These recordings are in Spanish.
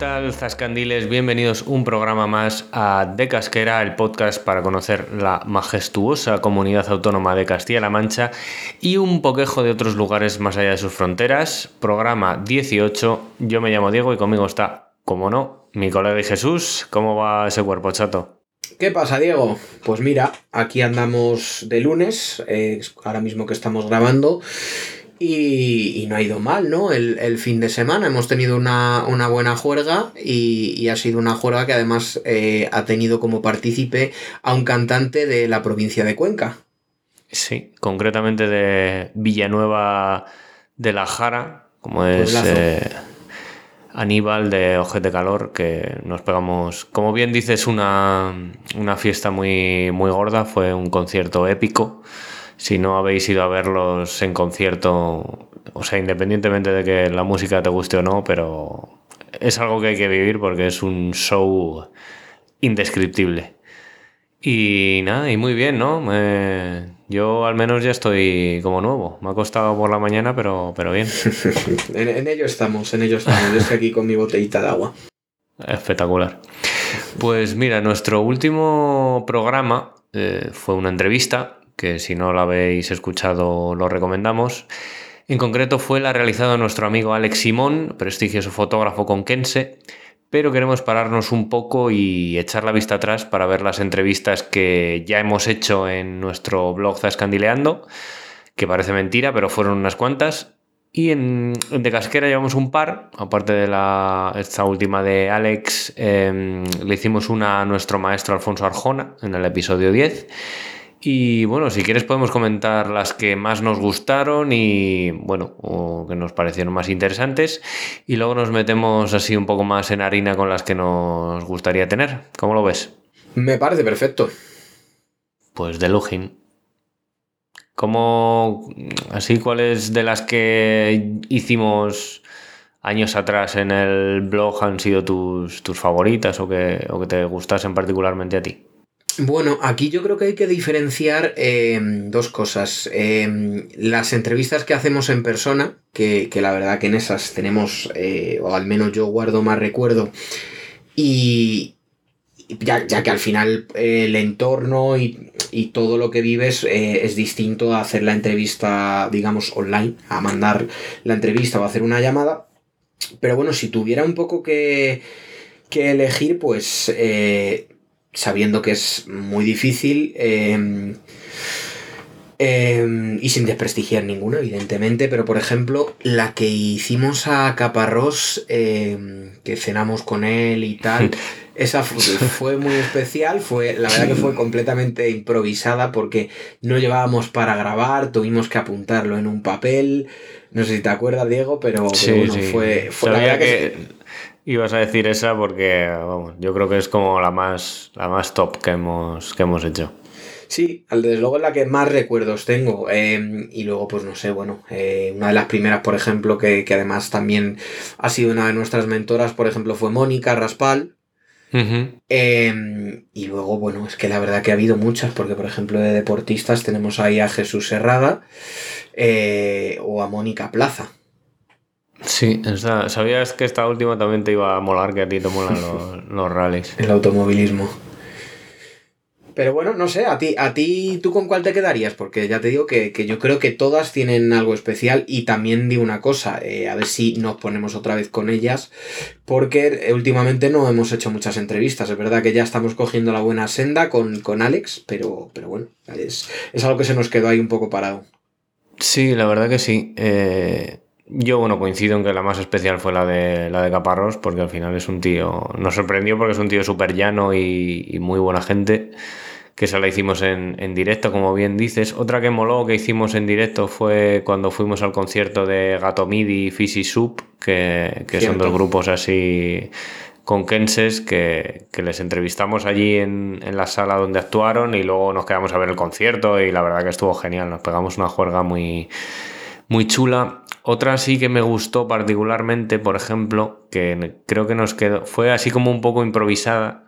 Tal, Zascandiles? Bienvenidos un programa más a De Casquera, el podcast para conocer la majestuosa comunidad autónoma de Castilla-La Mancha y un poquejo de otros lugares más allá de sus fronteras. Programa 18. Yo me llamo Diego y conmigo está, como no, mi colega y Jesús. ¿Cómo va ese cuerpo, chato? ¿Qué pasa, Diego? Pues mira, aquí andamos de lunes, eh, ahora mismo que estamos grabando. Y, y no ha ido mal, ¿no? El, el fin de semana hemos tenido una, una buena juerga y, y ha sido una juerga que además eh, ha tenido como partícipe a un cantante de la provincia de Cuenca. Sí, concretamente de Villanueva de la Jara, como es eh, Aníbal de Ojete Calor, que nos pegamos, como bien dices, una, una fiesta muy, muy gorda, fue un concierto épico. Si no habéis ido a verlos en concierto, o sea, independientemente de que la música te guste o no, pero es algo que hay que vivir porque es un show indescriptible. Y nada, y muy bien, ¿no? Me- yo al menos ya estoy como nuevo. Me ha costado por la mañana, pero, pero bien. En, en ello estamos, en ello estamos. Yo estoy aquí con mi botellita de agua. Espectacular. Pues mira, nuestro último programa eh, fue una entrevista, que si no la habéis escuchado lo recomendamos. En concreto fue la realizada nuestro amigo Alex Simón, prestigioso fotógrafo conquense, pero queremos pararnos un poco y echar la vista atrás para ver las entrevistas que ya hemos hecho en nuestro blog Zascandileando, que parece mentira, pero fueron unas cuantas. Y en, De Casquera llevamos un par, aparte de la, esta última de Alex, eh, le hicimos una a nuestro maestro Alfonso Arjona en el episodio 10. Y bueno, si quieres podemos comentar las que más nos gustaron y bueno, o que nos parecieron más interesantes. Y luego nos metemos así un poco más en harina con las que nos gustaría tener. ¿Cómo lo ves? Me parece perfecto. Pues de Lugin. ¿Cómo, así, cuáles de las que hicimos años atrás en el blog han sido tus, tus favoritas o que, o que te gustasen particularmente a ti? Bueno, aquí yo creo que hay que diferenciar eh, dos cosas. Eh, las entrevistas que hacemos en persona, que, que la verdad que en esas tenemos, eh, o al menos yo guardo más recuerdo, y ya, ya que al final eh, el entorno y, y todo lo que vives eh, es distinto a hacer la entrevista, digamos, online, a mandar la entrevista o hacer una llamada. Pero bueno, si tuviera un poco que, que elegir, pues sabiendo que es muy difícil eh, eh, y sin desprestigiar ninguna, evidentemente, pero por ejemplo, la que hicimos a Caparrós, eh, que cenamos con él y tal, esa fu- fue muy especial, fue, la verdad que fue completamente improvisada porque no llevábamos para grabar, tuvimos que apuntarlo en un papel, no sé si te acuerdas, Diego, pero, pero bueno, fue, fue la verdad que que ibas a decir esa porque vamos, yo creo que es como la más, la más top que hemos, que hemos hecho. Sí, al- desde luego es la que más recuerdos tengo. eh, y luego, pues no sé, bueno, eh, una de las primeras, por ejemplo, que, que además también ha sido una de nuestras mentoras, por ejemplo, fue Mónica Raspal. Eh, y luego, bueno, es que la verdad que ha habido muchas, porque por ejemplo de deportistas tenemos ahí a Jesús Serrada eh, o a Mónica Plaza. Sí, esta- sabías que esta última también te iba a molar, que a ti te molan los, los rallies. El automovilismo. Pero bueno, no sé, a ti, a ti, ¿tú con cuál te quedarías? Porque ya te digo que, que yo creo que todas tienen algo especial y también digo una cosa, eh, a ver si nos ponemos otra vez con ellas, porque eh, últimamente no hemos hecho muchas entrevistas, es verdad que ya estamos cogiendo la buena senda con, con Alex, pero, pero bueno, es, es algo que se nos quedó ahí un poco parado. Sí, la verdad que sí. Eh, yo, bueno, coincido en que la más especial fue la de, la de Caparrós, porque al final es un tío, nos sorprendió porque es un tío súper llano y, muy buena gente, que esa la hicimos en, directo, como bien dices. Otra que moló que hicimos en directo fue cuando fuimos al concierto de Gato Midi y Fizzy Soup, que, que son dos grupos así conquenses que, que les entrevistamos allí en, en, la sala donde actuaron y luego nos quedamos a ver el concierto y la verdad que estuvo genial, nos pegamos una juerga muy, muy chula. Otra sí que me gustó particularmente, por ejemplo, que creo que nos quedó, fue así como un poco improvisada.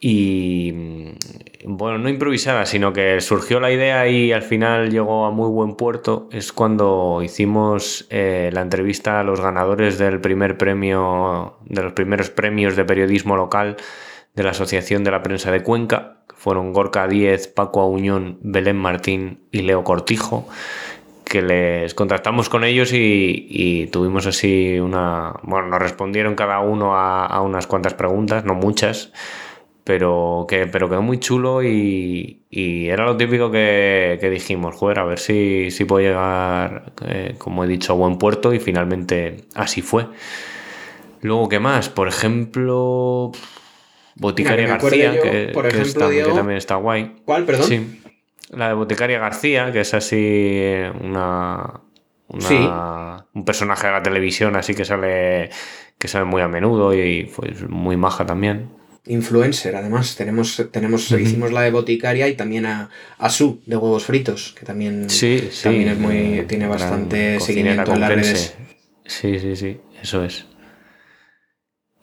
Y mm, bueno, no improvisada, sino que surgió la idea y al final llegó a muy buen puerto. Es cuando hicimos eh, la entrevista a los ganadores del primer premio, de los primeros premios de periodismo local de la Asociación de la Prensa de Cuenca, fueron Gorka Díez, Paco Auñón, Belén Martín y Leo Cortijo que les contactamos con ellos y, tuvimos así una... Bueno, nos respondieron cada uno a, unas cuantas preguntas, no muchas, pero, que, pero quedó muy chulo y, era lo típico que, dijimos, joder, a ver si, si puedo llegar, eh, como he dicho, a buen puerto y finalmente así fue. Luego, ¿qué más? Por ejemplo, Boticaria García, que, por ejemplo, que también está guay. ¿Cuál, perdón? Sí. La de Boticaria García, que es así una, un personaje de la televisión, así que sale, que sale muy a menudo y pues muy maja también. Influencer, además, tenemos, tenemos, hicimos la de Boticaria y también a, a Su de huevos fritos, que también, sí, también es muy, tiene bastante seguimiento en las redes. Sí, sí, sí, eso es.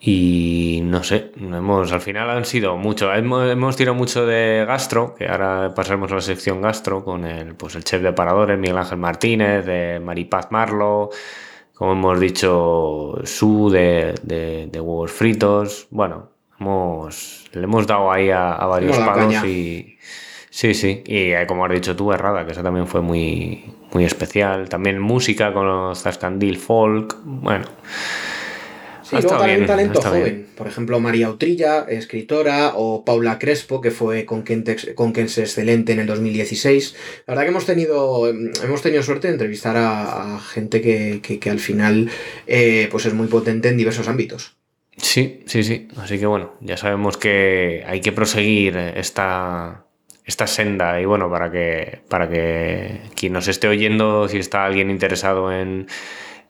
Y no sé, hemos, al final han sido mucho. Hemos, tirado mucho de gastro, que ahora pasaremos a la sección gastro con el, pues el chef de paradores, Miguel Ángel Martínez, de Maripaz Marlo, como hemos dicho, Su de, de, huevos fritos. Bueno, hemos, le hemos dado ahí a, varios palos y. Sí, sí, y eh, como has dicho tú, Errada, que eso también fue muy, muy especial. También música con los Zascandil Folk. Bueno. Sí, luego también talento joven. Por ejemplo, María Utrilla, escritora, o Paula Crespo, que fue con conquense excelente en el 2016. La verdad que hemos tenido, hemos tenido suerte de entrevistar a, gente que, al final eh, pues es muy potente en diversos ámbitos. Sí, sí, sí. Así que bueno, ya sabemos que hay que proseguir esta, esta senda y bueno, para que, para que quien nos esté oyendo, si está alguien interesado en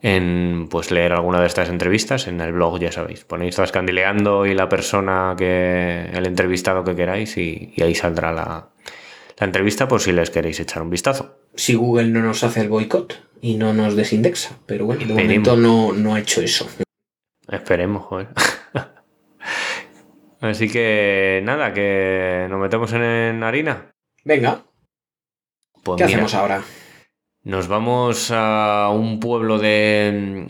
en pues leer alguna de estas entrevistas en el blog, ya sabéis. Ponéis Zascandileando y la persona que. el entrevistado que queráis y, ahí saldrá la, la, entrevista por si les queréis echar un vistazo. Si Google no nos hace el boicot y no nos desindexa, pero bueno, de momento no, no ha hecho eso. Esperemos, joder. Así que nada, que nos metemos en, harina. Venga. Pues ¿Qué hacemos ahora? Nos vamos a un pueblo de,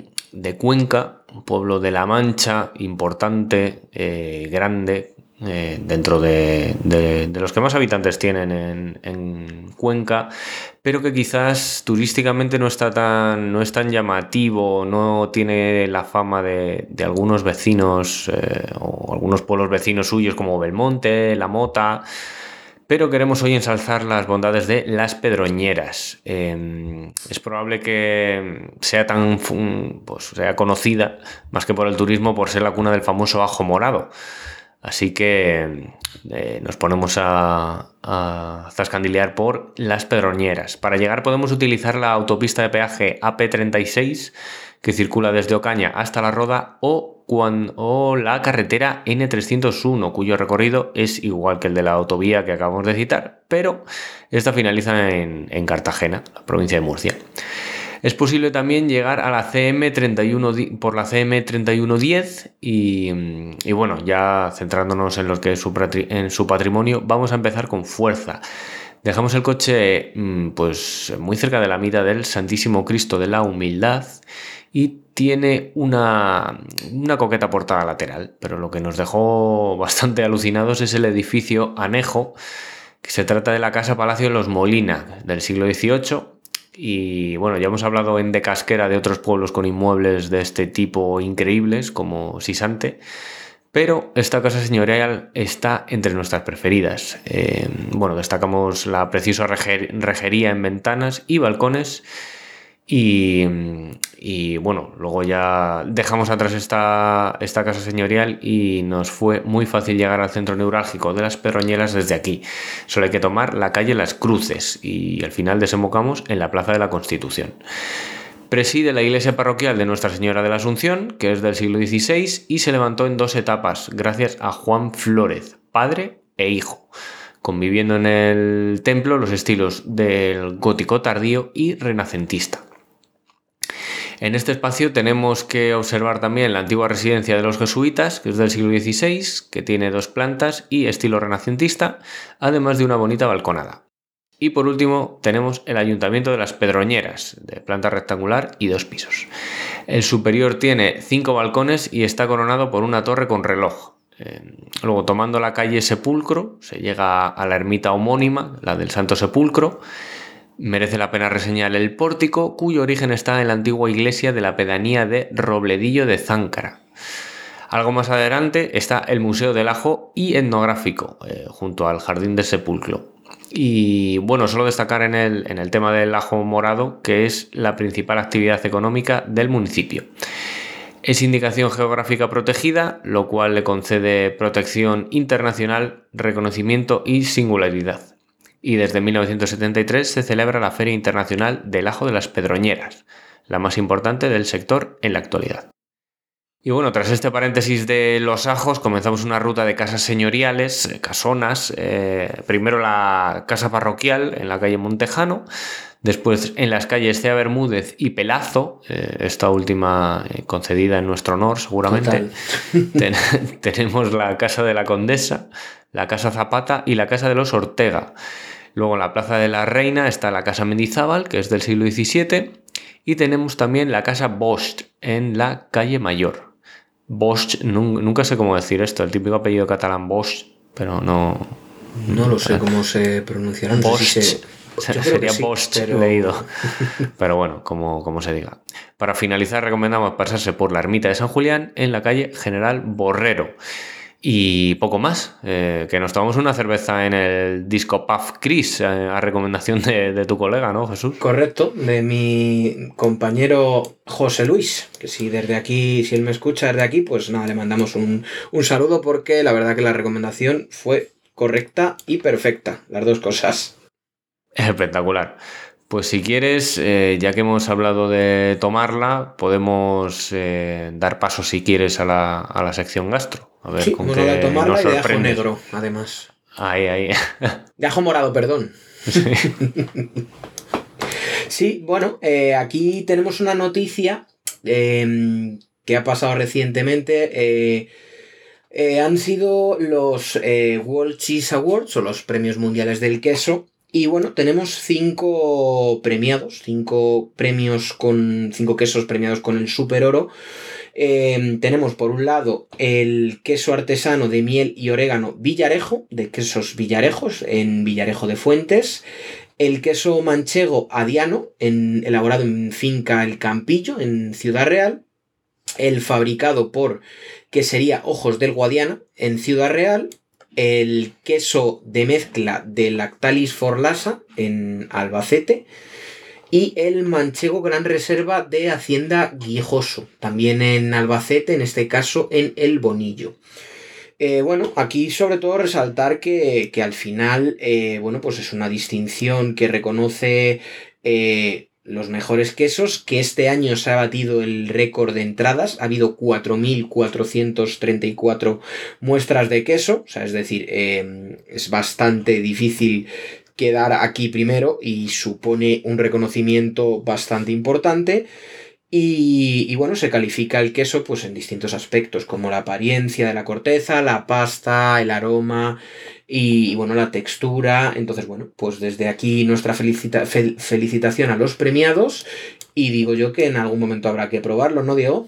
Cuenca, un pueblo de La Mancha, importante, eh, grande, eh, dentro de, los que más habitantes tienen en, Cuenca, pero que quizás turísticamente no está tan, no es tan llamativo, no tiene la fama de, algunos vecinos eh, o algunos pueblos vecinos suyos como Belmonte, La Mota pero queremos hoy ensalzar las bondades de las pedroñeras. Em, es probable que sea tan pues, sea conocida, más que por el turismo, por ser la cuna del famoso ajo morado. Así que eh, nos ponemos a, a, zascandilear por las pedroñeras. Para llegar podemos utilizar la autopista de peaje AP36 que circula desde Ocaña hasta La Roda o, cuando, la carretera N301, cuyo recorrido es igual que el de la autovía que acabamos de citar, pero esta finaliza en, Cartagena, la provincia de Murcia. Es posible también llegar a la CM31 por la CM3110 y, y, bueno, ya centrándonos en lo que es su, en su patrimonio, vamos a empezar con fuerza. Dejamos el coche mm, pues muy cerca de la mitad del Santísimo Cristo de la Humildad y tiene una, coqueta portada lateral, pero lo que nos dejó bastante alucinados es el edificio anejo, que se trata de la Casa Palacio de los Molina del siglo XVIII. Y bueno, ya hemos hablado en De Casquera de otros pueblos con inmuebles de este tipo increíbles, como Sisante. Pero esta casa señorial está entre nuestras preferidas. Eh, bueno, destacamos la preciosa rejería en ventanas y balcones Y, bueno, luego ya dejamos atrás esta, esta, casa señorial y nos fue muy fácil llegar al centro neurálgico de las Perroñeras desde aquí. Solo hay que tomar la calle Las Cruces y al final desembocamos en la Plaza de la Constitución. Preside la iglesia parroquial de Nuestra Señora de la Asunción, que es del siglo XVI y se levantó en dos etapas gracias a Juan Flórez, padre e hijo conviviendo en el templo los estilos del gótico tardío y renacentista. En este espacio tenemos que observar también la antigua residencia de los jesuitas, que es del siglo XVI, que tiene dos plantas y estilo renacentista, además de una bonita balconada. Y por último tenemos el Ayuntamiento de las Pedroñeras, de planta rectangular y dos pisos. El superior tiene cinco balcones y está coronado por una torre con reloj. Luego, tomando la calle Sepulcro, se llega a la ermita homónima, la del Santo Sepulcro, Merece la pena reseñar el pórtico, cuyo origen está en la antigua iglesia de la pedanía de Robledillo de Záncara. Algo más adelante está el Museo del Ajo y Etnográfico, eh, junto al Jardín del Sepulcro. Y bueno, solo destacar en el, en el tema del ajo morado, que es la principal actividad económica del municipio. Es indicación geográfica protegida, lo cual le concede protección internacional, reconocimiento y singularidad y desde 1973 se celebra la Feria Internacional del Ajo de las Pedroñeras, la más importante del sector en la actualidad. Y bueno, tras este paréntesis de los ajos, comenzamos una ruta de casas señoriales, eh, casonas. Eh, primero la casa parroquial en la calle Montejano, después en las calles Cea Bermúdez y Pelazo, eh, esta última concedida en nuestro honor seguramente. tenemos la casa de la Condesa, la casa Zapata y la casa de los Ortega. Luego en la Plaza de la Reina está la Casa Mendizábal, que es del siglo XVII, y tenemos también la Casa Bosch en la calle Mayor. Bosch, nunca sé cómo decir esto, el típico apellido catalán Bosch, pero no... No lo sé cómo se pronunciará. Bosch. Sería Bosch leído. Pero bueno, como, como se diga. Para finalizar, recomendamos pasarse por la ermita de San Julián en la calle General Borrero. Y poco más, eh, que nos tomamos una cerveza en el Disco Puff Chris, eh, a recomendación de, tu colega, ¿no, Jesús? Correcto, de mi compañero José Luis, que si desde aquí, si él me escucha desde aquí, pues nada, le mandamos un, un saludo porque la verdad que la recomendación fue correcta y perfecta, las dos cosas. Espectacular. Pues si quieres, eh, ya que hemos hablado de tomarla, podemos eh, dar paso si quieres a la, a la sección gastro. A ver sí, con qué tomarla nos y de ajo negro, además. Ahí, ahí. De ajo morado, perdón. Sí, bueno, eh, aquí tenemos una noticia em, que ha pasado recientemente. han sido los World Cheese Awards o los premios mundiales del queso y bueno, tenemos cinco premiados, cinco premios con. cinco quesos premiados con el super oro. Em, tenemos por un lado el queso artesano de miel y orégano Villarejo, de quesos Villarejos, en Villarejo de Fuentes. El queso manchego Adiano, elaborado en Finca El Campillo, en Ciudad Real. El fabricado por Quesería Ojos del Guadiana, en Ciudad Real el queso de mezcla de Lactalis Forlasa en Albacete y el manchego Gran Reserva de Hacienda Guijoso, también en Albacete, en este caso en El Bonillo. Eh, bueno, aquí sobre todo resaltar que, al final, eh, bueno, pues es una distinción que reconoce eh, los mejores quesos, que este año se ha batido el récord de entradas, ha habido 4.434 muestras de queso, o sea, es decir, em, es bastante difícil quedar aquí primero y supone un reconocimiento bastante importante. Y, y, bueno, se califica el queso pues en distintos aspectos, como la apariencia de la corteza, la pasta, el aroma, y, bueno, la textura. Entonces, bueno, pues desde aquí nuestra felicitación a los premiados y digo yo que en algún momento habrá que probarlo, ¿no, Diego?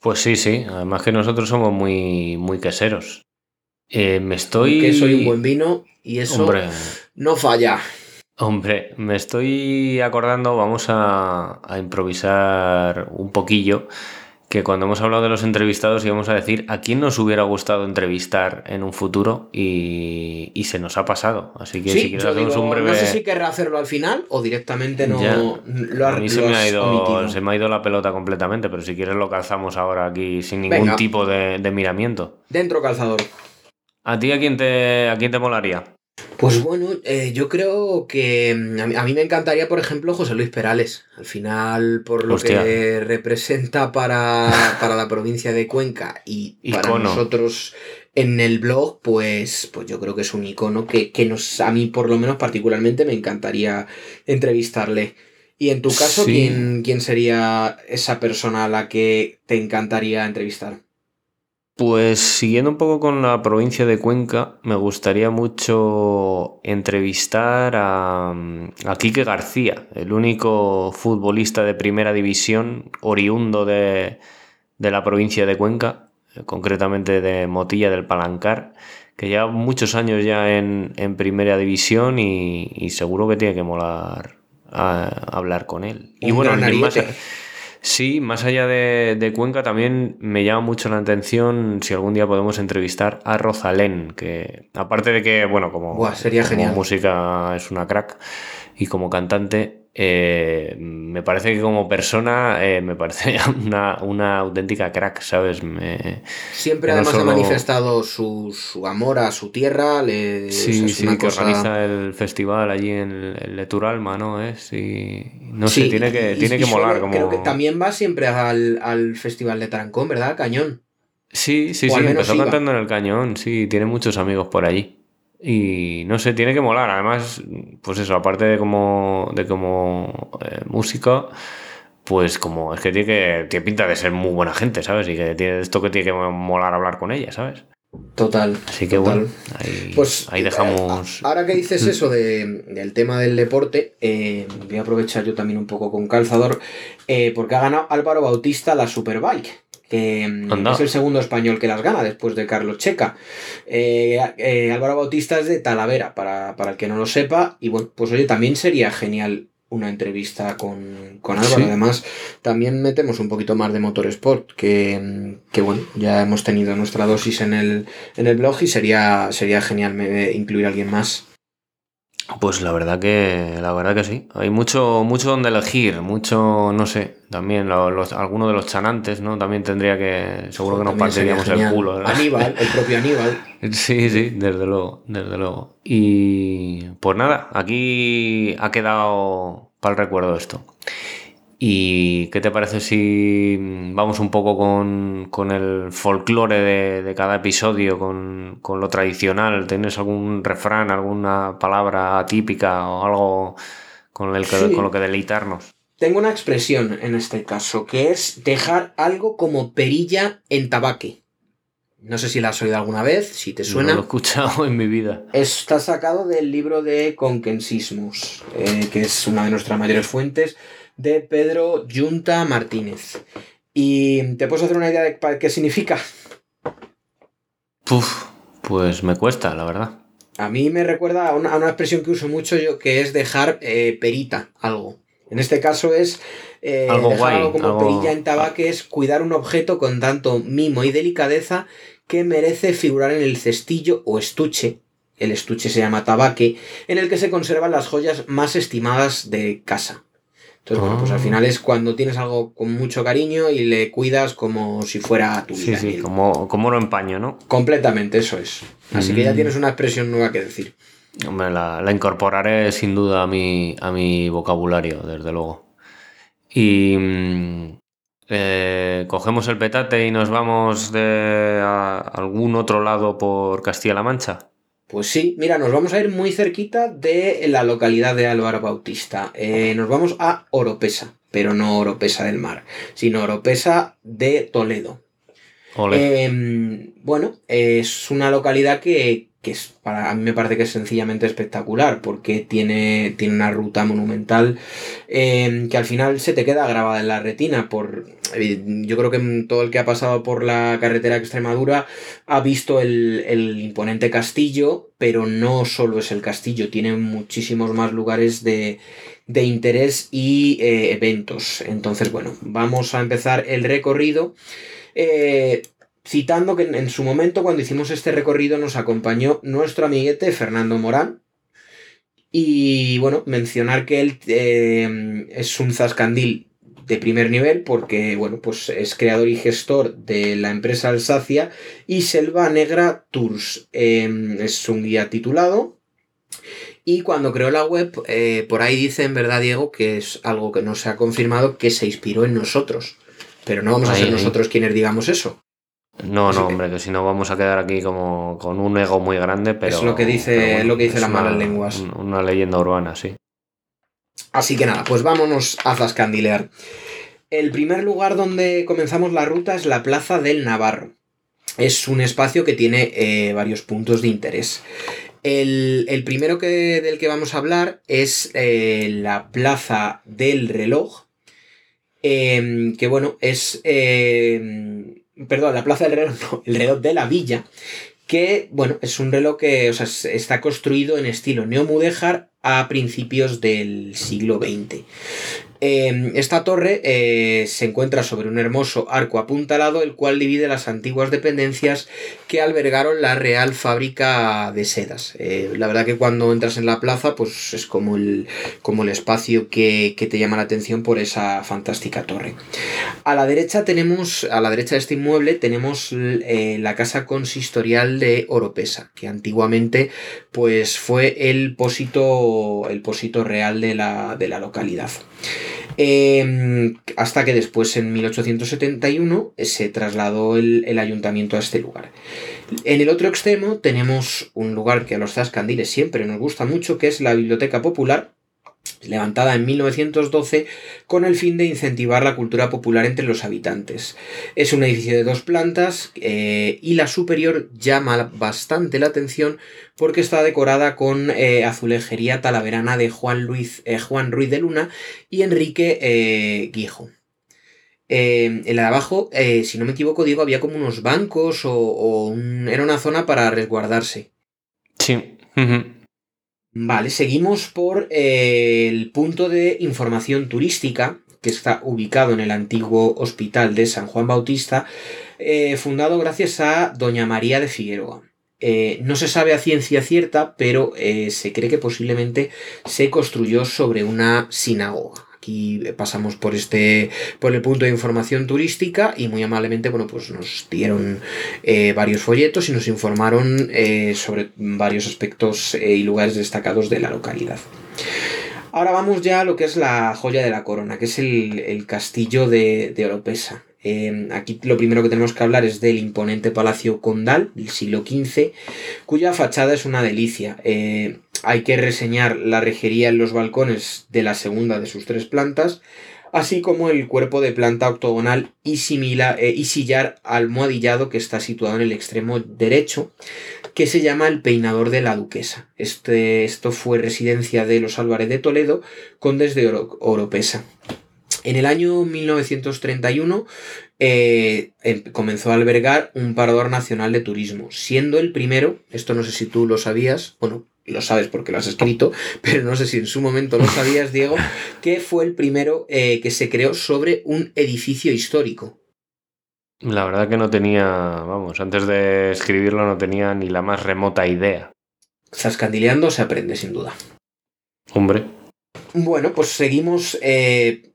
Pues sí, sí, además que nosotros somos muy, muy queseros. Eh, me estoy... Que soy un buen vino y eso no falla. Hombre, me estoy acordando, vamos a, a improvisar un poquillo que cuando hemos hablado de los entrevistados íbamos a decir a quién nos hubiera gustado entrevistar en un futuro y, y se nos ha pasado. Así que Sí, si quieres hacemos digo, un breve... No sé si querrá hacerlo al final o directamente no Ya. lo ha a mí se me, ha ido, se me ha ido la pelota completamente, pero si quieres lo calzamos ahora aquí sin ningún Venga. tipo de, de miramiento. Dentro calzador. ¿A ti a quién te, a quién te molaría? Pues bueno, eh, yo creo que mm, a mí, a mí me encantaría, por ejemplo, José Luis Perales. Al final, por lo Hostia. que representa para, para la provincia de Cuenca y para nosotros en el blog, pues, pues yo creo que es un icono que, que nos, a mí por lo menos particularmente me encantaría entrevistarle. Y en tu caso, Sí. ¿quién, quién sería esa persona a la que te encantaría entrevistar? Pues siguiendo un poco con la provincia de Cuenca, me gustaría mucho entrevistar a, a Quique García, el único futbolista de primera división oriundo de, de la provincia de Cuenca, eh, concretamente de Motilla del Palancar, que lleva muchos años ya en, en primera división y, y seguro que tiene que molar a- hablar con él. y bueno. Sí, más allá de, de Cuenca también me llama mucho la atención si algún día podemos entrevistar a Rosalén, que aparte de que, bueno, como, Buah, sería como genial. música es una crack y como cantante, eh, me parece que como persona eh, me parece una, una auténtica crack, ¿sabes? Me- Siempre no además ha manifestado su, su amor a su tierra. Le, o sea, Sí, sí, que cosa- organiza el festival allí en el Leturalma, ¿no? Es y no sé, tiene que, y- tiene y que molar como... Creo que también va siempre al, al Festival de Tarancón, ¿verdad? Cañón. Sí, sí, O sí, empezó iba. cantando en el cañón, sí, tiene muchos amigos por allí. Y no sé, tiene que molar. Además, pues eso, aparte de como, de como eh, músico, pues como es que tiene que tiene pinta de ser muy buena gente, ¿sabes? Y que tiene esto que tiene que molar hablar con ella, ¿sabes? Total. Así que Total. bueno, ahí, Pues ahí eh, dejamos. Ahora que dices Mm. eso de- del tema del deporte, eh, voy a aprovechar yo también un poco con calzador, eh, porque ha ganado Álvaro Bautista la Superbike, que Anda. es el segundo español que las gana después de Carlos Checa. Eh, eh, Álvaro Bautista es de Talavera, para, para el que no lo sepa, y bueno, pues oye, también sería genial una entrevista con, con Álvaro. Sí. Además, también metemos un poquito más de motorsport, que, que bueno, ya hemos tenido nuestra dosis en el, en el blog y sería, sería genial incluir a alguien más. Pues la verdad que la verdad que sí. Hay mucho mucho donde elegir, mucho no sé. También lo- los, alguno de los chanantes, ¿no? También tendría que seguro que nos partiríamos el culo. Aníbal, el propio Aníbal. Sí, sí, desde luego, desde luego. Y pues nada, aquí ha quedado para el recuerdo esto. ¿Y qué te parece si vamos un poco con, con el folclore de, de cada episodio, con, con lo tradicional? ¿Tienes algún refrán, alguna palabra típica o algo con, el que, Sí. con lo que deleitarnos? Tengo una expresión en este caso, que es dejar algo como perilla en tabaque. No sé si la has oído alguna vez, si te No suena. lo he escuchado en mi vida. Está sacado del libro de Conquensismus, eh, que es una de nuestras mayores fuentes, de Pedro Junta Martínez. ¿Y te puedes hacer una idea de qué significa? Puf, pues me cuesta, la verdad. A mí me recuerda a una, a una expresión que uso mucho yo, que es dejar eh, perita algo. En este caso es eh, Algo dejar guay, algo como algo- perilla en tabaque, es cuidar un objeto con tanto mimo y delicadeza que merece figurar en el cestillo o estuche, el estuche se llama tabaque, en el que se conservan las joyas más estimadas de casa. Entonces, bueno, pues al Ah. final es cuando tienes algo con mucho cariño y le cuidas como si fuera tu Sí, vida. sí, Y- como, como oro en paño, ¿no? Completamente, eso es. Así que ya Mm. tienes una expresión nueva que decir. Hombre, la, la incorporaré sin duda a mi, a mi vocabulario, desde luego. Y mm, eh, cogemos el petate y nos vamos de a algún otro lado por Castilla-La Mancha. Pues sí, mira, nos vamos a ir muy cerquita de la localidad de Álvaro Bautista. Eh, nos vamos a Oropesa, pero no Oropesa del mar, sino Oropesa de Toledo. Ole. Eh, bueno, es una localidad que que es, para a mí me parece que es sencillamente espectacular, porque tiene, tiene una ruta monumental eh, que al final se te queda grabada en la retina. Por, eh, yo creo que todo el que ha pasado por la carretera Extremadura ha visto el, el imponente castillo, pero no solo es el castillo, tiene muchísimos más lugares de, de interés y eh, eventos. Entonces, bueno, vamos a empezar el recorrido. Eh, citando que en, su momento, cuando hicimos este recorrido, nos acompañó nuestro amiguete Fernando Morán. Y bueno, mencionar que él eh, es un zascandil de primer nivel porque, bueno, pues es creador y gestor de la empresa Alsacia y Selva Negra Tours. es un guía titulado y cuando creó la web, eh, por ahí dice en verdad, Diego, que es algo que no se ha confirmado, que se inspiró en nosotros. Pero no vamos a ser nosotros quienes digamos eso. No, no, hombre, que si no vamos a quedar aquí como con un ego muy grande, pero... Es lo que dice, lo que dice las malas lenguas. Una leyenda urbana, sí. Así que nada, pues vámonos a Zascandilear. El primer lugar donde comenzamos la ruta es la Plaza del Navarro. Es un espacio que tiene eh, varios puntos de interés. El, primero que, del que vamos a hablar es eh, la Plaza del Reloj, em, que bueno, es... Em, perdón, la Plaza del Reloj, no, el reloj de la villa, que bueno, es un reloj que está construido en estilo neomudéjar a principios del siglo XX. Em, esta torre eh, se encuentra sobre un hermoso arco apuntalado, el cual divide las antiguas dependencias que albergaron la Real Fábrica de Sedas. Eh, la verdad que cuando entras en la plaza, pues es como el, como el espacio que, te llama la atención por esa fantástica torre. A la derecha tenemos, a la derecha de este inmueble, tenemos eh, la casa consistorial de Oropesa, que antiguamente pues fue el pósito, el pósito real de la, de la localidad. Em, hasta que después, en 1871, se trasladó el, ayuntamiento a este lugar. En el otro extremo tenemos un lugar que a los zascandiles siempre nos gusta mucho, que es la Biblioteca Popular, levantada en 1912 con el fin de incentivar la cultura popular entre los habitantes. Es un edificio de dos plantas eh, y la superior llama bastante la atención porque está decorada con eh, azulejería talaverana de Juan, Luis, eh, Juan Ruiz de Luna y Enrique Guijo. en la de abajo, si no me equivoco, digo, había como unos bancos o, era una zona para resguardarse. Sí. Vale, seguimos por eh, el punto de información turística que está ubicado en el antiguo hospital de San Juan Bautista, eh, fundado gracias a Doña María de Figueroa. Eh, no se sabe a ciencia cierta, pero se cree que posiblemente se construyó sobre una sinagoga. Aquí pasamos por este por el punto de información turística y muy amablemente bueno pues nos dieron eh, varios folletos y nos informaron eh, sobre varios aspectos eh, y lugares destacados de la localidad. Ahora vamos ya a lo que es la joya de la corona, que es el, castillo de, de Oropesa. Aquí lo primero que tenemos que hablar es del imponente palacio condal del siglo XV, cuya fachada es una delicia hay que reseñar la rejería en los balcones de la segunda de sus tres plantas, así como el cuerpo de planta octogonal y, eh, y sillar almohadillado que está situado en el extremo derecho, que se llama el peinador de la duquesa. Este, esto fue residencia de los Álvarez de Toledo, condes de Oropesa. En el año 1931 eh, em, comenzó a albergar un parador nacional de turismo, siendo el primero, esto no sé si tú lo sabías, bueno, lo sabes porque lo has escrito, pero no sé si en su momento lo sabías, Diego, que fue el primero eh, que se creó sobre un edificio histórico. La verdad que no tenía, vamos, antes de escribirlo no tenía ni la más remota idea. Zascandileando se aprende, sin duda. Hombre. Bueno, pues seguimos eh,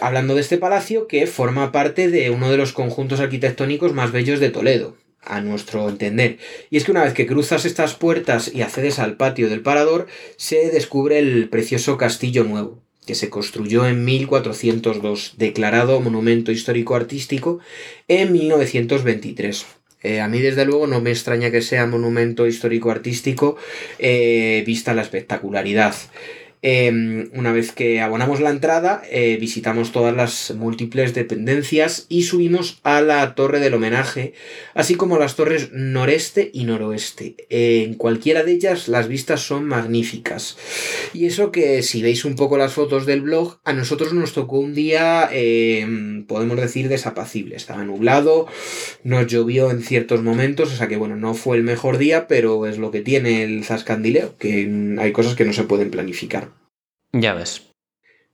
hablando de este palacio que forma parte de uno de los conjuntos arquitectónicos más bellos de Toledo a nuestro entender. Y es que una vez que cruzas estas puertas y accedes al patio del parador, se descubre el precioso Castillo Nuevo, que se construyó en 1402, declarado Monumento Histórico Artístico en 1923. Eh, a mí desde luego no me extraña que sea monumento histórico artístico eh, vista la espectacularidad. Em, una vez que abonamos la entrada, eh, visitamos todas las múltiples dependencias y subimos a la torre del homenaje, así como las torres noreste y noroeste. en cualquiera de ellas las vistas son magníficas. Y eso que si veis un poco las fotos del blog, a nosotros nos tocó un día, em, podemos decir, desapacible. Estaba nublado, nos llovió en ciertos momentos, o sea que bueno, no fue el mejor día, pero es lo que tiene el Zascandileo, que hay cosas que no se pueden planificar. Ya ves.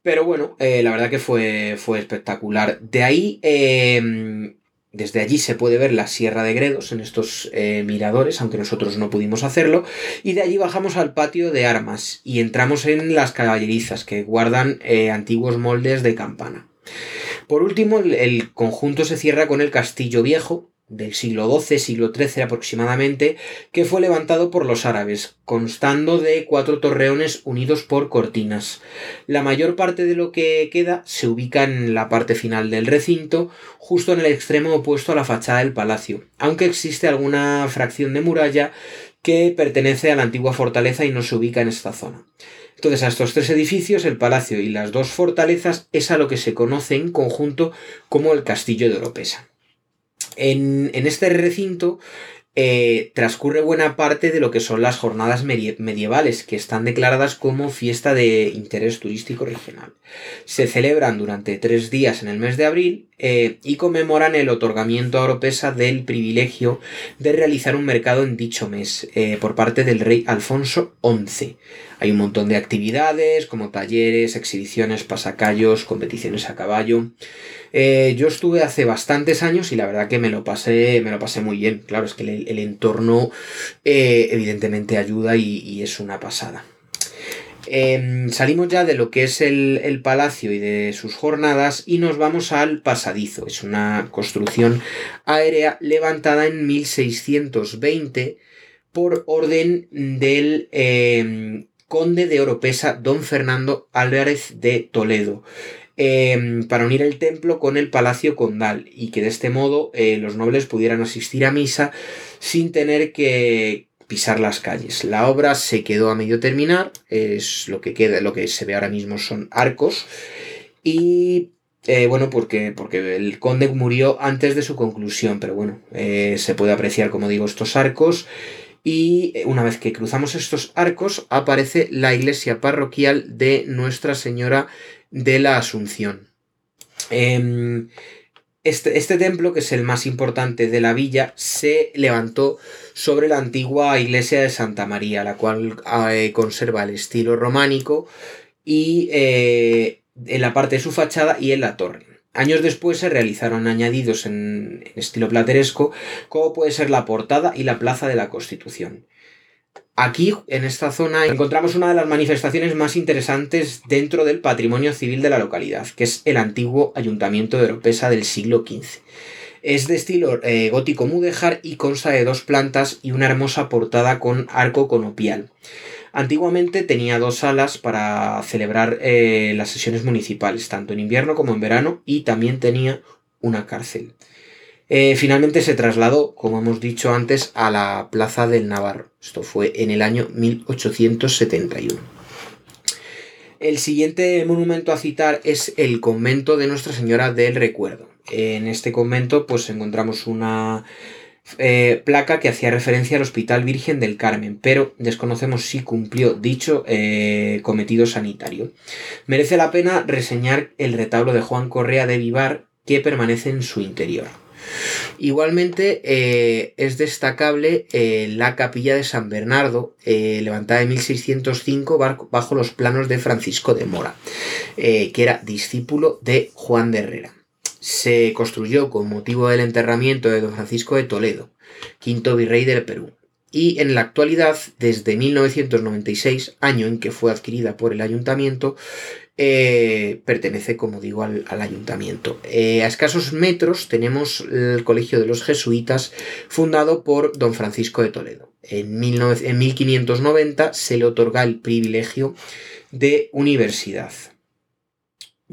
Pero bueno, eh, la verdad que fue, fue espectacular. De ahí, em, desde allí se puede ver la Sierra de Gredos en estos eh, miradores, aunque nosotros no pudimos hacerlo. Y de allí bajamos al patio de armas y entramos en las caballerizas que guardan eh, antiguos moldes de campana. Por último, el conjunto se cierra con el castillo viejo, del siglo XII, siglo XIII aproximadamente, que fue levantado por los árabes, constando de cuatro torreones unidos por cortinas. La mayor parte de lo que queda se ubica en la parte final del recinto, justo en el extremo opuesto a la fachada del palacio, aunque existe alguna fracción de muralla que pertenece a la antigua fortaleza y no se ubica en esta zona. Entonces, a estos tres edificios, el palacio y las dos fortalezas, es a lo que se conoce en conjunto como el castillo de Oropesa. En, este recinto eh, transcurre buena parte de lo que son las jornadas medievales, que están declaradas como fiesta de interés turístico regional. Se celebran durante tres días en el mes de abril eh, y conmemoran el otorgamiento a Oropesa del privilegio de realizar un mercado en dicho mes eh, por parte del rey Alfonso XI. Hay un montón de actividades como talleres, exhibiciones, pasacallos, competiciones a caballo. Eh, yo estuve hace bastantes años y la verdad que me lo pasé, me lo pasé muy bien. Claro, es que el, entorno evidentemente ayuda y, es una pasada. Em, salimos ya de lo que es el, el, palacio y de sus jornadas y nos vamos al pasadizo. Es una construcción aérea levantada en 1620 por orden del em, conde de Oropesa, don Fernando Álvarez de Toledo. Em, para unir el templo con el palacio condal y que de este modo eh, los nobles pudieran asistir a misa sin tener que pisar las calles. La obra se quedó a medio terminar, es lo que queda, lo que se ve ahora mismo son arcos y eh, bueno, porque, porque el conde murió antes de su conclusión, pero bueno, eh, se puede apreciar, como digo, estos arcos. Y una vez que cruzamos estos arcos, aparece la iglesia parroquial de Nuestra Señora de la Asunción. Em, este, este, templo, que es el más importante de la villa, se levantó sobre la antigua iglesia de Santa María, la cual eh, conserva el estilo románico y eh, en la parte de su fachada y en la torre. Años después se realizaron añadidos en, en estilo plateresco, como puede ser la portada y la plaza de la Constitución. Aquí, en esta zona, encontramos una de las manifestaciones más interesantes dentro del patrimonio civil de la localidad, que es el antiguo ayuntamiento de Oropesa del siglo XV. Es de estilo eh, gótico mudéjar y consta de dos plantas y una hermosa portada con arco conopial. Antiguamente tenía dos salas para celebrar eh, las sesiones municipales, tanto en invierno como en verano, y también tenía una cárcel. Eh, finalmente se trasladó, como hemos dicho antes, a la Plaza del Navarro. Esto fue en el año 1871. El siguiente monumento a citar es el convento de Nuestra Señora del Recuerdo. En este convento pues encontramos una eh, placa que hacía referencia al Hospital Virgen del Carmen, pero desconocemos si cumplió dicho eh, cometido sanitario. Merece la pena reseñar el retablo de Juan Correa de Vivar que permanece en su interior. Igualmente eh, es destacable eh, la capilla de San Bernardo, eh, levantada en 1605 bajo los planos de Francisco de Mora, que era discípulo de Juan de Herrera. Se construyó con motivo del enterramiento de don Francisco de Toledo, quinto virrey del Perú y en la actualidad, desde 1996, año en que fue adquirida por el ayuntamiento, eh, pertenece, como digo, al, ayuntamiento. Eh, a escasos metros tenemos el Colegio de los Jesuitas, fundado por don Francisco de Toledo. En, en 1590 se le otorga el privilegio de universidad.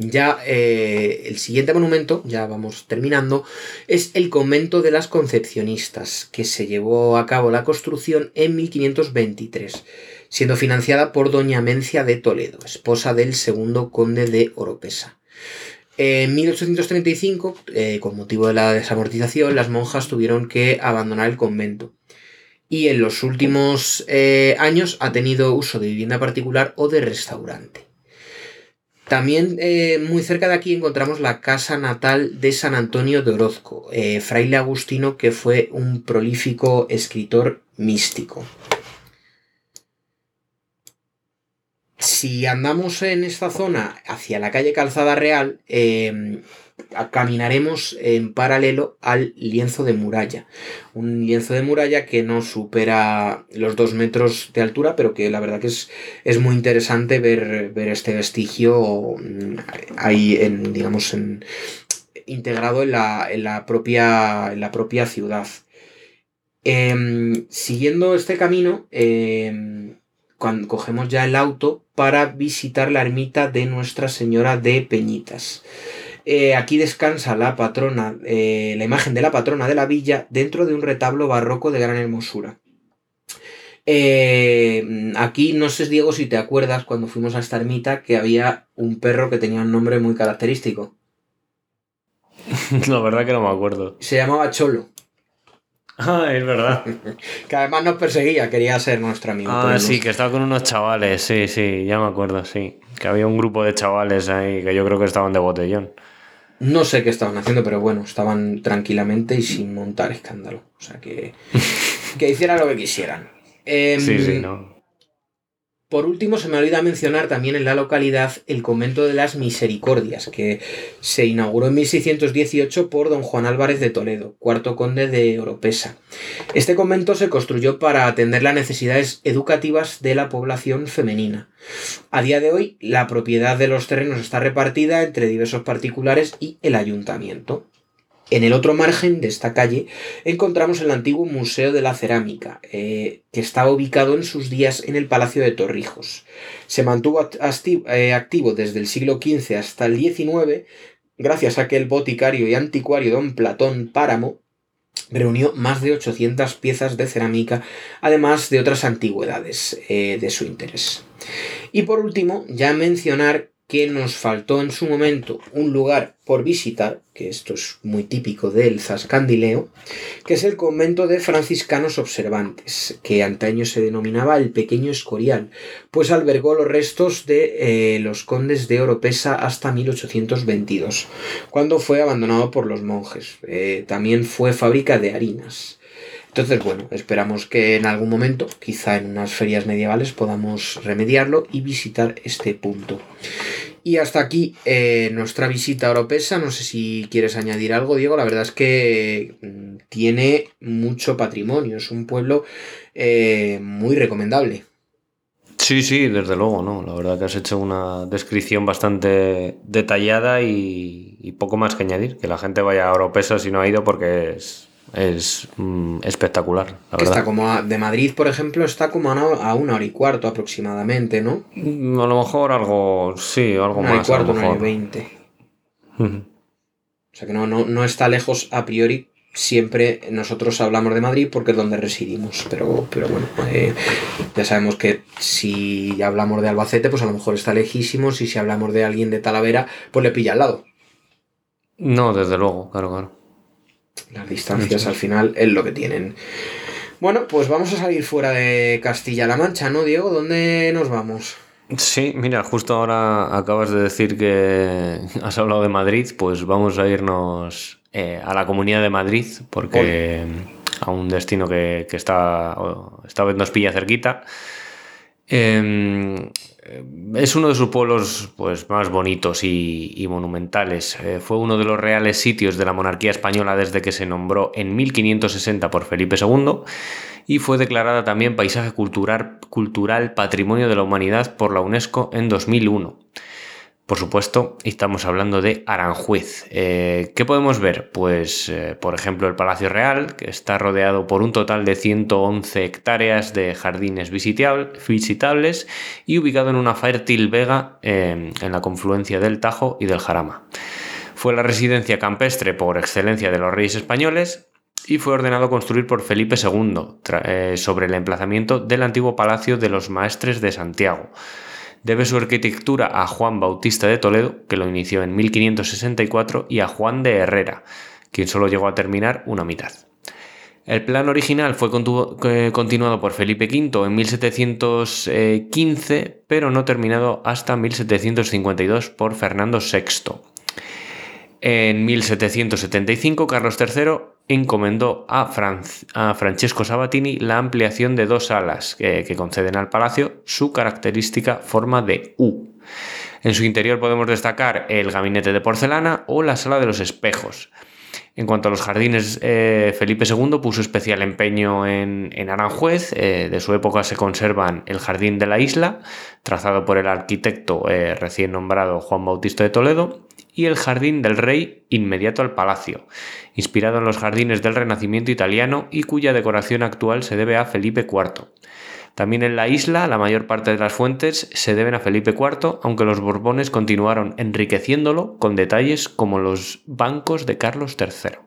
Ya eh, el siguiente monumento, ya vamos terminando, es el convento de las Concepcionistas, que se llevó a cabo la construcción en 1523. Siendo financiada por doña Mencia de Toledo, esposa del segundo conde de Oropesa. En 1835, eh, con motivo de la desamortización, las monjas tuvieron que abandonar el convento. Y en los últimos eh, años ha tenido uso de vivienda particular o de restaurante. También eh, muy cerca de aquí encontramos la casa natal de San Antonio de Orozco, fraile agustino que fue un prolífico escritor místico. Si andamos en esta zona hacia la calle Calzada Real, em, caminaremos en paralelo al lienzo de muralla. Un lienzo de muralla que no supera los dos metros de altura, pero que la verdad que es, es muy interesante ver, ver este vestigio mm, ahí en, digamos, en, integrado en la, propia, en la propia ciudad. Em, siguiendo este camino, em, cuando cogemos ya el auto para visitar la ermita de Nuestra Señora de Peñitas. Eh, aquí descansa la patrona, eh, la imagen de la patrona de la villa dentro de un retablo barroco de gran hermosura. Eh, aquí no sé, Diego, si te acuerdas cuando fuimos a esta ermita que había un perro que tenía un nombre muy característico. La verdad que no me acuerdo. Se llamaba Cholo. Ah, es verdad. que además nos perseguía, quería ser nuestro amigo. Ah, sí, que estaba con unos chavales, sí, sí, ya me acuerdo, sí. Que había un grupo de chavales ahí que yo creo que estaban de botellón. No sé qué estaban haciendo, pero bueno, estaban tranquilamente y sin montar escándalo. O sea que. que hicieran lo que quisieran. sí, sí, em, no. Por último, se me olvida mencionar también en la localidad el convento de las Misericordias, que se inauguró en 1618 por don Juan Álvarez de Toledo, cuarto conde de Oropesa. Este convento se construyó para atender las necesidades educativas de la población femenina. A día de hoy, la propiedad de los terrenos está repartida entre diversos particulares y el ayuntamiento. En el otro margen de esta calle encontramos el antiguo Museo de la Cerámica, eh, que estaba ubicado en sus días en el Palacio de Torrijos. Se mantuvo eh, activo desde el siglo XV hasta el XIX, gracias a que el boticario y anticuario don Platón Páramo reunió más de 800 piezas de cerámica, además de otras antigüedades eh, de su interés. Y por último, ya mencionar que nos faltó en su momento un lugar por visitar, que esto es muy típico del Zascandileo, que es el convento de franciscanos observantes, que antaño se denominaba el Pequeño Escorial, pues albergó los restos de eh, los condes de Oropesa hasta 1822, cuando fue abandonado por los monjes. Eh, también fue fábrica de harinas. Entonces, bueno, esperamos que en algún momento, quizá en unas ferias medievales, podamos remediarlo y visitar este punto. Y hasta aquí eh, nuestra visita a Oropesa. No sé si quieres añadir algo, Diego. La verdad es que mm, tiene mucho patrimonio. Es un pueblo eh, muy recomendable. Sí, sí, desde luego, ¿no? La verdad que has hecho una descripción bastante detallada y, y poco más que añadir. Que la gente vaya a Oropesa si no ha ido porque es, es mm, espectacular. está como de Madrid, por ejemplo, está como a una, hora y cuarto aproximadamente, ¿no? Mm, a lo mejor algo, sí, algo más. Hora y cuarto, una hora y veinte. O sea que no, no, está lejos a priori. Siempre nosotros hablamos de Madrid porque es donde residimos, pero, pero bueno, eh, ya sabemos que si hablamos de Albacete, pues a lo mejor está lejísimos y si hablamos de alguien de Talavera, pues le pilla al lado. No, desde luego, claro, claro. Las distancias al final es lo que tienen. Bueno, pues vamos a salir fuera de Castilla-La Mancha, ¿no, Diego? ¿Dónde nos vamos? Sí, mira, justo ahora acabas de decir que has hablado de Madrid, pues vamos a irnos eh, a la Comunidad de Madrid, porque a un destino que, que está, esta vez nos pilla cerquita. Em, es uno de sus pueblos pues, más bonitos y, monumentales. Eh, fue uno de los reales sitios de la monarquía española desde que se nombró en 1560 por Felipe II y fue declarada también Paisaje Cultural, cultural Patrimonio de la Humanidad por la UNESCO en 2001. Por supuesto, estamos hablando de Aranjuez. Eh, ¿Qué podemos ver? Pues, eh, por ejemplo, el Palacio Real, que está rodeado por un total de 111 hectáreas de jardines visitables y ubicado en una fértil vega eh, en la confluencia del Tajo y del Jarama. Fue la residencia campestre por excelencia de los reyes españoles y fue ordenado construir por Felipe II sobre el emplazamiento del antiguo Palacio de los Maestres de Santiago. Debe su arquitectura a Juan Bautista de Toledo, que lo inició en 1564, y a Juan de Herrera, quien solo llegó a terminar una mitad. El plan original fue eh, continuado por Felipe V en 1715, pero no terminado hasta 1752 por Fernando VI. En 1775, Carlos III encomendó a, Francesco Sabatini la ampliación de dos salas que conceden al palacio su característica forma de U. En su interior podemos destacar el gabinete de porcelana o la sala de los espejos. En cuanto a los jardines, eh, Felipe II puso especial empeño en, Aranjuez. Eh, de su época se conservan el Jardín de la Isla, trazado por el arquitecto eh, recién nombrado Juan Bautista de Toledo, y el Jardín del Rey, inmediato al palacio, inspirado en los jardines del Renacimiento italiano y cuya decoración actual se debe a Felipe IV. También en la isla, la mayor parte de las fuentes se deben a Felipe IV, aunque los Borbones continuaron enriqueciéndolo con detalles como los bancos de Carlos III.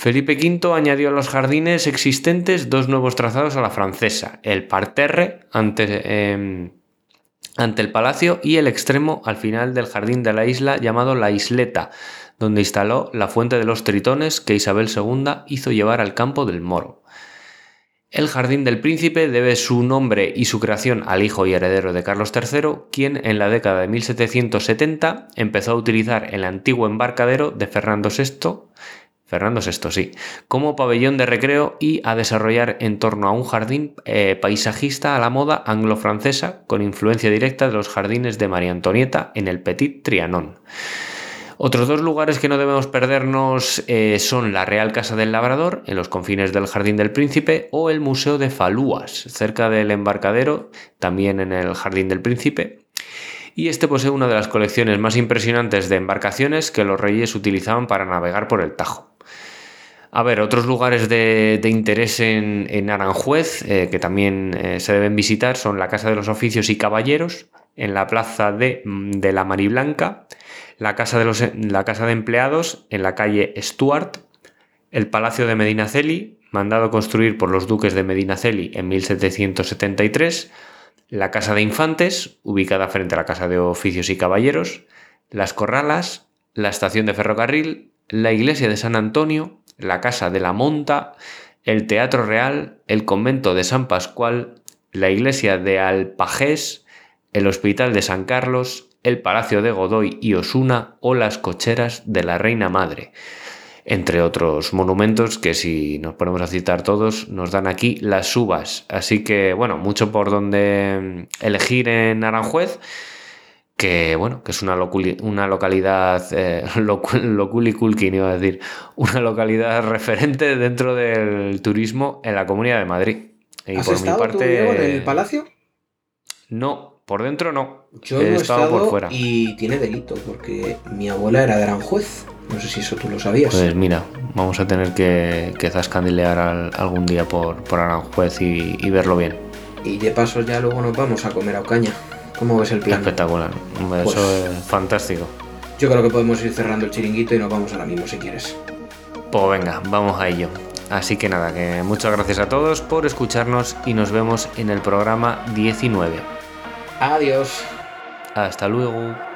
Felipe V añadió a los jardines existentes dos nuevos trazados a la francesa, el parterre ante, em, ante el palacio y el extremo al final del jardín de la isla llamado la isleta, donde instaló la fuente de los tritones que Isabel II hizo llevar al campo del Moro. El Jardín del Príncipe debe su nombre y su creación al hijo y heredero de Carlos III, quien en la década de 1770 empezó a utilizar el antiguo embarcadero de Fernando VI, Fernando VI sí, como pabellón de recreo y a desarrollar en torno a un jardín eh, paisajista a la moda anglo-francesa con influencia directa de los jardines de María Antonieta en el Petit Trianon. Otros dos lugares que no debemos perdernos eh, son la Real Casa del Labrador, en los confines del Jardín del Príncipe, o el Museo de Falúas, cerca del embarcadero, también en el Jardín del Príncipe. Y este posee una de las colecciones más impresionantes de embarcaciones que los reyes utilizaban para navegar por el Tajo. A ver, otros lugares de, interés en, Aranjuez eh, que también eh, se deben visitar son la Casa de los Oficios y Caballeros, en la Plaza de, de la Mariblanca, la casa de, los, la casa de empleados en la calle Stuart, el Palacio de Medinaceli, mandado construir por los duques de Medinaceli en 1773, la Casa de Infantes, ubicada frente a la Casa de Oficios y Caballeros, las Corralas, la estación de ferrocarril, la iglesia de San Antonio, la Casa de la Monta, el Teatro Real, el convento de San Pascual, la iglesia de Alpajés, el Hospital de San Carlos, el Palacio de Godoy y Osuna o las cocheras de la Reina Madre, entre otros monumentos que si nos ponemos a citar todos nos dan aquí las uvas. Así que bueno, mucho por donde elegir en Aranjuez que bueno, que es una, una localidad, eh, iba a decir, una localidad referente dentro del turismo en la Comunidad de Madrid. Y ¿Has por estado mi parte, en el palacio? No, por dentro no. Yo he, estado, por fuera. Y tiene delito, porque mi abuela era de Aranjuez. No sé si eso tú lo sabías. Pues mira, vamos a tener que, que zascandilear algún día por, por Aranjuez y, verlo bien. Y de paso ya luego nos vamos a comer a Ocaña. ¿Cómo ves el plan? Espectacular. Eso pues es fantástico. Yo creo que podemos ir cerrando el chiringuito y nos vamos ahora mismo si quieres. Pues venga, vamos a ello. Así que nada, que muchas gracias a todos por escucharnos y nos vemos en el programa 19. Adiós. Hasta luego.